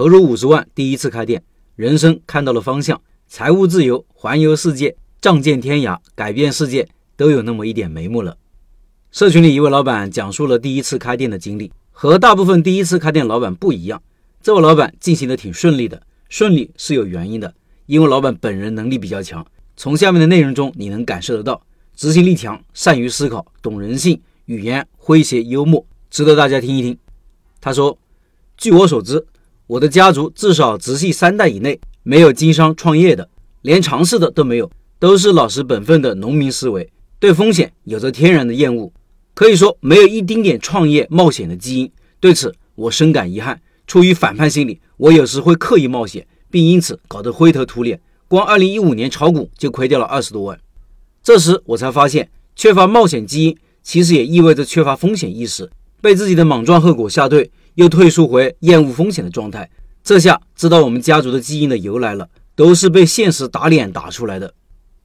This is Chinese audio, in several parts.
投入五十万，第一次开店，人生看到了方向，财务自由，环游世界，仗剑天涯，改变世界，都有那么一点眉目了。社群里一位老板讲述了第一次开店的经历，和大部分第一次开店老板不一样。这位老板进行的挺顺利的，顺利是有原因的，因为老板本人能力比较强。从下面的内容中你能感受得到，执行力强，善于思考，懂人性，语言诙谐幽默，值得大家听一听。他说：“据我所知，我的家族至少直系三代以内没有经商创业的，连尝试的都没有，都是老实本分的农民思维，对风险有着天然的厌恶，可以说没有一丁点创业冒险的基因。对此，我深感遗憾。”出于反叛心理，我有时会刻意冒险，并因此搞得灰头土脸。光2015年炒股就亏掉了二十多万。这时我才发现，缺乏冒险基因，其实也意味着缺乏风险意识，被自己的莽撞后果吓退，又退缩回厌恶风险的状态。这下知道我们家族的基因的由来了，都是被现实打脸打出来的。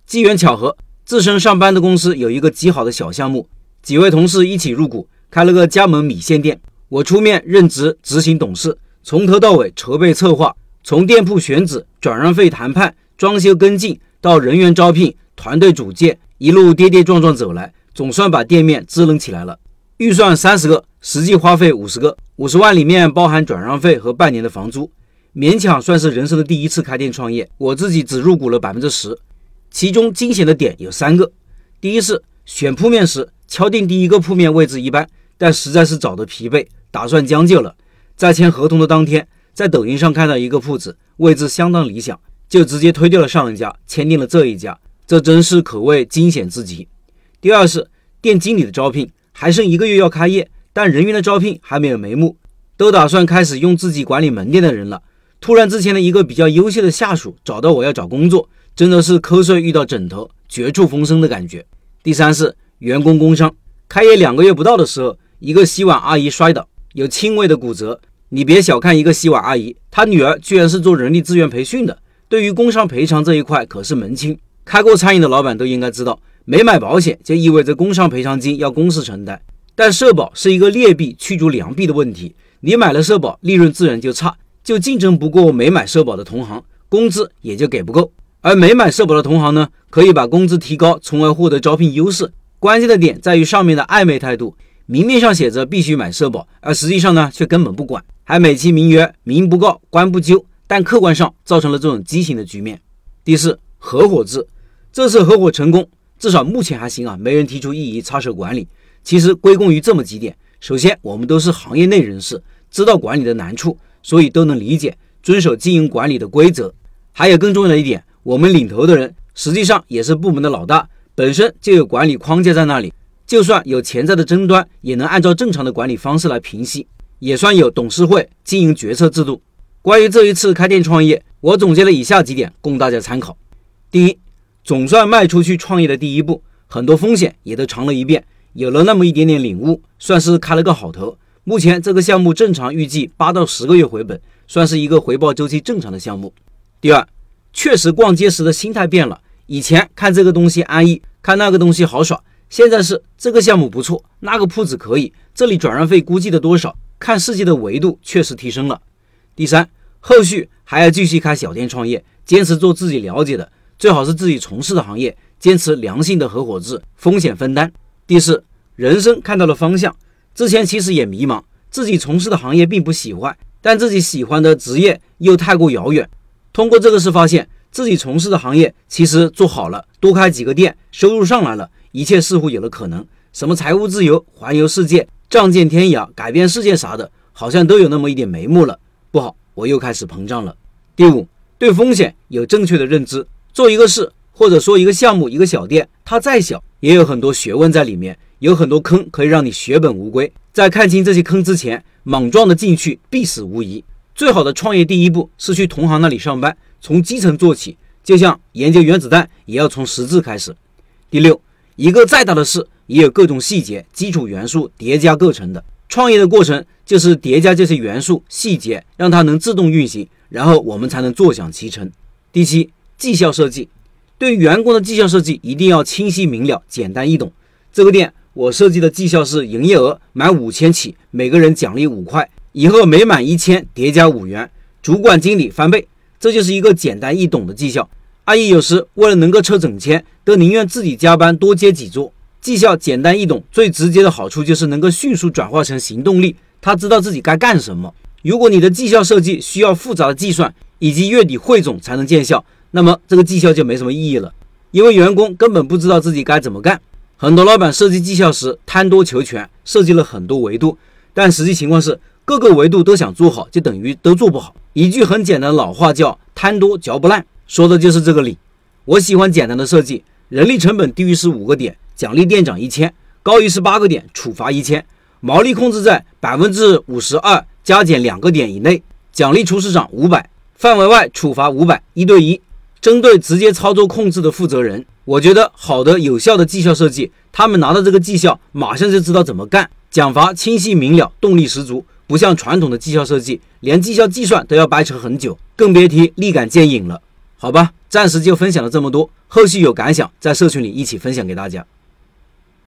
机缘巧合，自身上班的公司有一个极好的小项目，几位同事一起入股，开了个加盟米线店。我出面任职执行董事，从头到尾筹备策划，从店铺选址、转让费谈判、装修跟进到人员招聘、团队组建，一路跌跌撞撞走来，总算把店面支棱起来了。预算三十个，实际花费五十个，五十万里面包含转让费和半年的房租，勉强算是人生的第一次开店创业。我自己只入股了百分之十，其中惊险的点有三个：第一是选铺面时敲定第一个铺面位置一般。但实在是找得疲惫，打算将就了。在签合同的当天，在抖音上看到一个铺子，位置相当理想，就直接推掉了上一家，签订了这一家。这真是可谓惊险之极。第二是店经理的招聘，还剩一个月要开业，但人员的招聘还没有眉目，都打算开始用自己管理门店的人了。突然之前的一个比较优秀的下属找到我要找工作，真的是瞌睡遇到枕头，绝处逢生的感觉。第三是员工工伤，开业两个月不到的时候。一个洗碗阿姨摔倒，有轻微的骨折。你别小看一个洗碗阿姨，她女儿居然是做人力资源培训的，对于工伤赔偿这一块可是门清。开过餐饮的老板都应该知道，没买保险就意味着工伤赔偿金要公司承担。但社保是一个劣币驱逐良币的问题，你买了社保，利润自然就差，就竞争不过没买社保的同行，工资也就给不够。而没买社保的同行呢，可以把工资提高，从而获得招聘优势。关键的点在于上面的暧昧态度。明面上写着必须买社保，而实际上呢却根本不管，还美其名曰民不告官不究，但客观上造成了这种畸形的局面。第四，合伙制，这次合伙成功，至少目前还行啊，没人提出异议插手管理。其实归功于这么几点：首先，我们都是行业内人士，知道管理的难处，所以都能理解遵守经营管理的规则。还有更重要的一点，我们领头的人实际上也是部门的老大，本身就有管理框架在那里。就算有潜在的争端，也能按照正常的管理方式来平息，也算有董事会经营决策制度。关于这一次开店创业，我总结了以下几点供大家参考：第一，总算迈出去创业的第一步，很多风险也都尝了一遍，有了那么一点点领悟，算是开了个好头。目前这个项目正常预计八到十个月回本，算是一个回报周期正常的项目。第二，确实逛街时的心态变了，以前看这个东西安逸，看那个东西好耍。现在是这个项目不错，那个铺子可以，这里转让费估计的多少？看世界的维度确实提升了。第三，后续还要继续开小店创业，坚持做自己了解的，最好是自己从事的行业，坚持良性的合伙制，风险分担。第四，人生看到了方向，之前其实也迷茫，自己从事的行业并不喜欢，但自己喜欢的职业又太过遥远。通过这个事发现。自己从事的行业其实做好了，多开几个店，收入上来了，一切似乎有了可能。什么财务自由、环游世界、仗剑天涯、改变世界啥的，好像都有那么一点眉目了。不好，我又开始膨胀了。第五，对风险有正确的认知。做一个事，或者说一个项目、一个小店，它再小，也有很多学问在里面，有很多坑可以让你血本无归。在看清这些坑之前，莽撞的进去必死无疑。最好的创业第一步是去同行那里上班。从基层做起，就像研究原子弹，也要从实质开始。第六，一个再大的事，也有各种细节、基础元素叠加构成的。创业的过程就是叠加这些元素、细节，让它能自动运行，然后我们才能坐享其成。第七，绩效设计，对员工的绩效设计一定要清晰明了、简单易懂。这个店我设计的绩效是：营业额满五千起，每个人奖励五块；以后每满一千叠加五元。主管经理翻倍，这就是一个简单易懂的绩效。阿姨有时为了能够抽整签，都宁愿自己加班多接几桌。绩效简单易懂，最直接的好处就是能够迅速转化成行动力。他知道自己该干什么。如果你的绩效设计需要复杂的计算以及月底汇总才能见效，那么这个绩效就没什么意义了，因为员工根本不知道自己该怎么干。很多老板设计绩效时贪多求全，设计了很多维度，但实际情况是各个维度都想做好，就等于都做不好。一句很简单的老话叫“贪多嚼不烂”，说的就是这个理。我喜欢简单的设计，人力成本低于十五个点。奖励店长一千，高于十八个点处罚一千，毛利控制在百分之五十二加减两个点以内，奖励厨师长五百，范围外处罚五百，一对一，针对直接操作控制的负责人。我觉得好的有效的绩效设计，他们拿到这个绩效，马上就知道怎么干，奖罚清晰明了，动力十足，不像传统的绩效设计，连绩效计算都要掰扯很久，更别提立竿见影了。好吧，暂时就分享了这么多，后续有感想在社群里一起分享给大家。